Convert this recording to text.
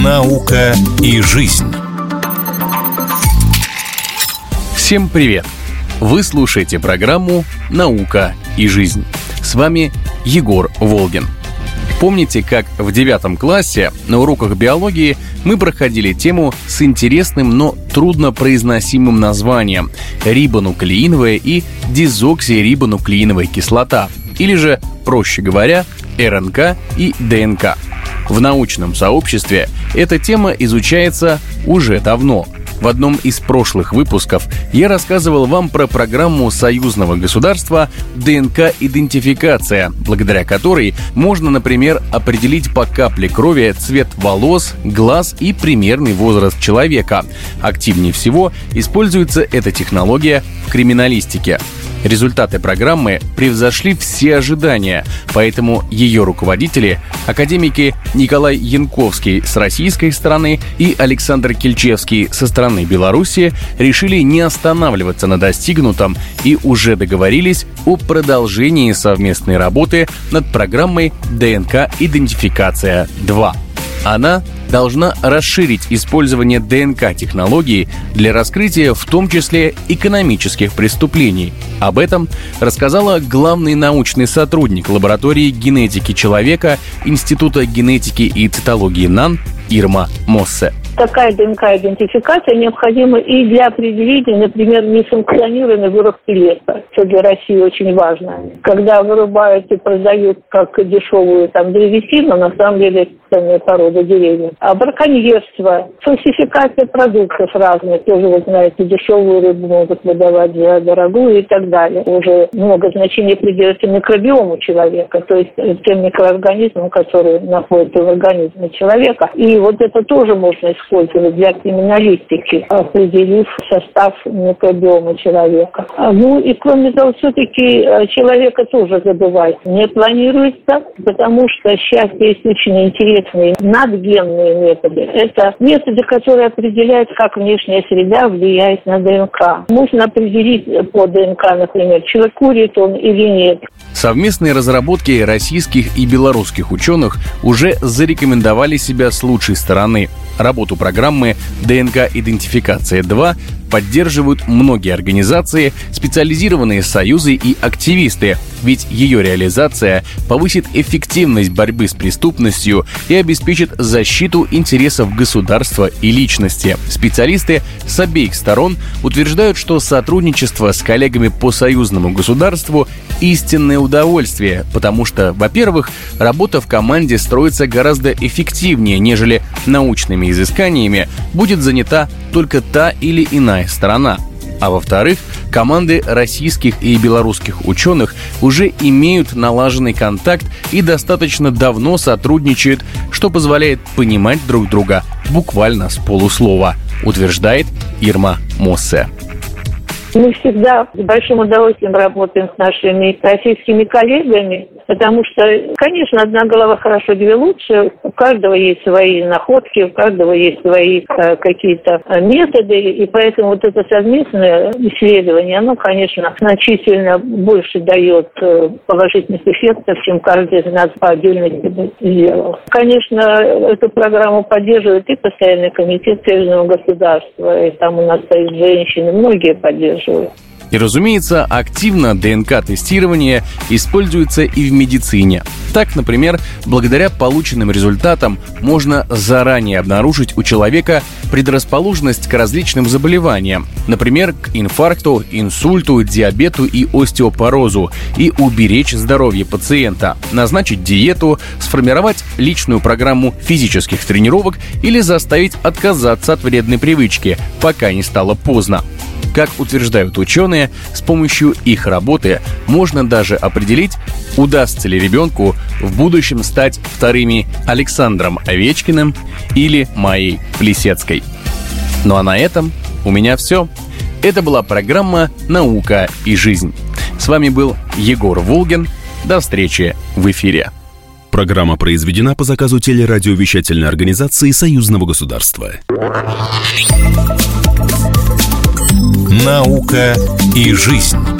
Наука и жизнь. Всем привет! Вы слушаете программу «Наука и жизнь». С вами Егор Волгин. Помните, как в девятом классе на уроках биологии мы проходили тему с интересным, но трудно произносимым названием рибонуклеиновая и дезоксирибонуклеиновая кислота, или же, проще говоря, РНК и ДНК. В научном сообществе эта тема изучается уже давно – в одном из прошлых выпусков я рассказывал вам про программу союзного государства ДНК-идентификация, благодаря которой можно, например, определить по капле крови цвет волос, глаз и примерный возраст человека. Активнее всего используется эта технология в криминалистике. Результаты программы превзошли все ожидания, поэтому ее руководители, академики Николай Янковский с российской стороны и Александр Кельчевский со стороны Беларуси, решили не останавливаться на достигнутом и уже договорились о продолжении совместной работы над программой ДНК-идентификация 2. Она должна расширить использование ДНК-технологии для раскрытия в том числе экономических преступлений. Об этом рассказала главный научный сотрудник лаборатории генетики человека Института генетики и цитологии НАН Ирма Моссе такая ДНК-идентификация необходима и для определения, например, несанкционированной вырубки леса, что для России очень важно. Когда вырубают и продают как дешевую там древесину, на самом деле ценная порода деревьев. А браконьерство, фальсификация продуктов разных, тоже, вы знаете, дешевую рыбу могут выдавать за дорогую и так далее. Уже много значения придается микробиому человека, то есть тем микроорганизмам, которые находятся в организме человека. И вот это тоже можно использовать для криминалистики, определив состав микробиома человека. А, ну и кроме того, все-таки э, человека тоже забывать не планируется, потому что сейчас есть очень интересные надгенные методы. Это методы, которые определяют, как внешняя среда влияет на ДНК. Можно определить по ДНК, например, человек курит он или нет. Совместные разработки российских и белорусских ученых уже зарекомендовали себя с лучшей стороны. Работу программы ДНК-идентификация-2 поддерживают многие организации, специализированные союзы и активисты, ведь ее реализация повысит эффективность борьбы с преступностью и обеспечит защиту интересов государства и личности. Специалисты с обеих сторон утверждают, что сотрудничество с коллегами по союзному государству истинное удовольствие, потому что, во-первых, работа в команде строится гораздо эффективнее, нежели научными изысканиями будет занята только та или иная сторона. А во-вторых, команды российских и белорусских ученых уже имеют налаженный контакт и достаточно давно сотрудничают, что позволяет понимать друг друга буквально с полуслова, утверждает Ирма Моссе. Мы всегда с большим удовольствием работаем с нашими российскими коллегами, потому что, конечно, одна голова хорошо, две лучше. У каждого есть свои находки, у каждого есть свои э, какие-то э, методы, и поэтому вот это совместное исследование, оно, конечно, значительно больше дает э, положительных эффектов, чем каждый из нас по отдельности сделал. Конечно, эту программу поддерживает и постоянный комитет Союзного государства, и там у нас стоят женщины, многие поддерживают спрашиваю. И, разумеется, активно ДНК-тестирование используется и в медицине. Так, например, благодаря полученным результатам можно заранее обнаружить у человека предрасположенность к различным заболеваниям, например, к инфаркту, инсульту, диабету и остеопорозу, и уберечь здоровье пациента, назначить диету, сформировать личную программу физических тренировок или заставить отказаться от вредной привычки, пока не стало поздно. Как утверждают ученые, с помощью их работы можно даже определить, удастся ли ребенку в будущем стать вторыми Александром Овечкиным или Майей Плесецкой. Ну а на этом у меня все. Это была программа «Наука и жизнь». С вами был Егор Волгин. До встречи в эфире. Программа произведена по заказу телерадиовещательной организации Союзного государства. «Наука и жизнь».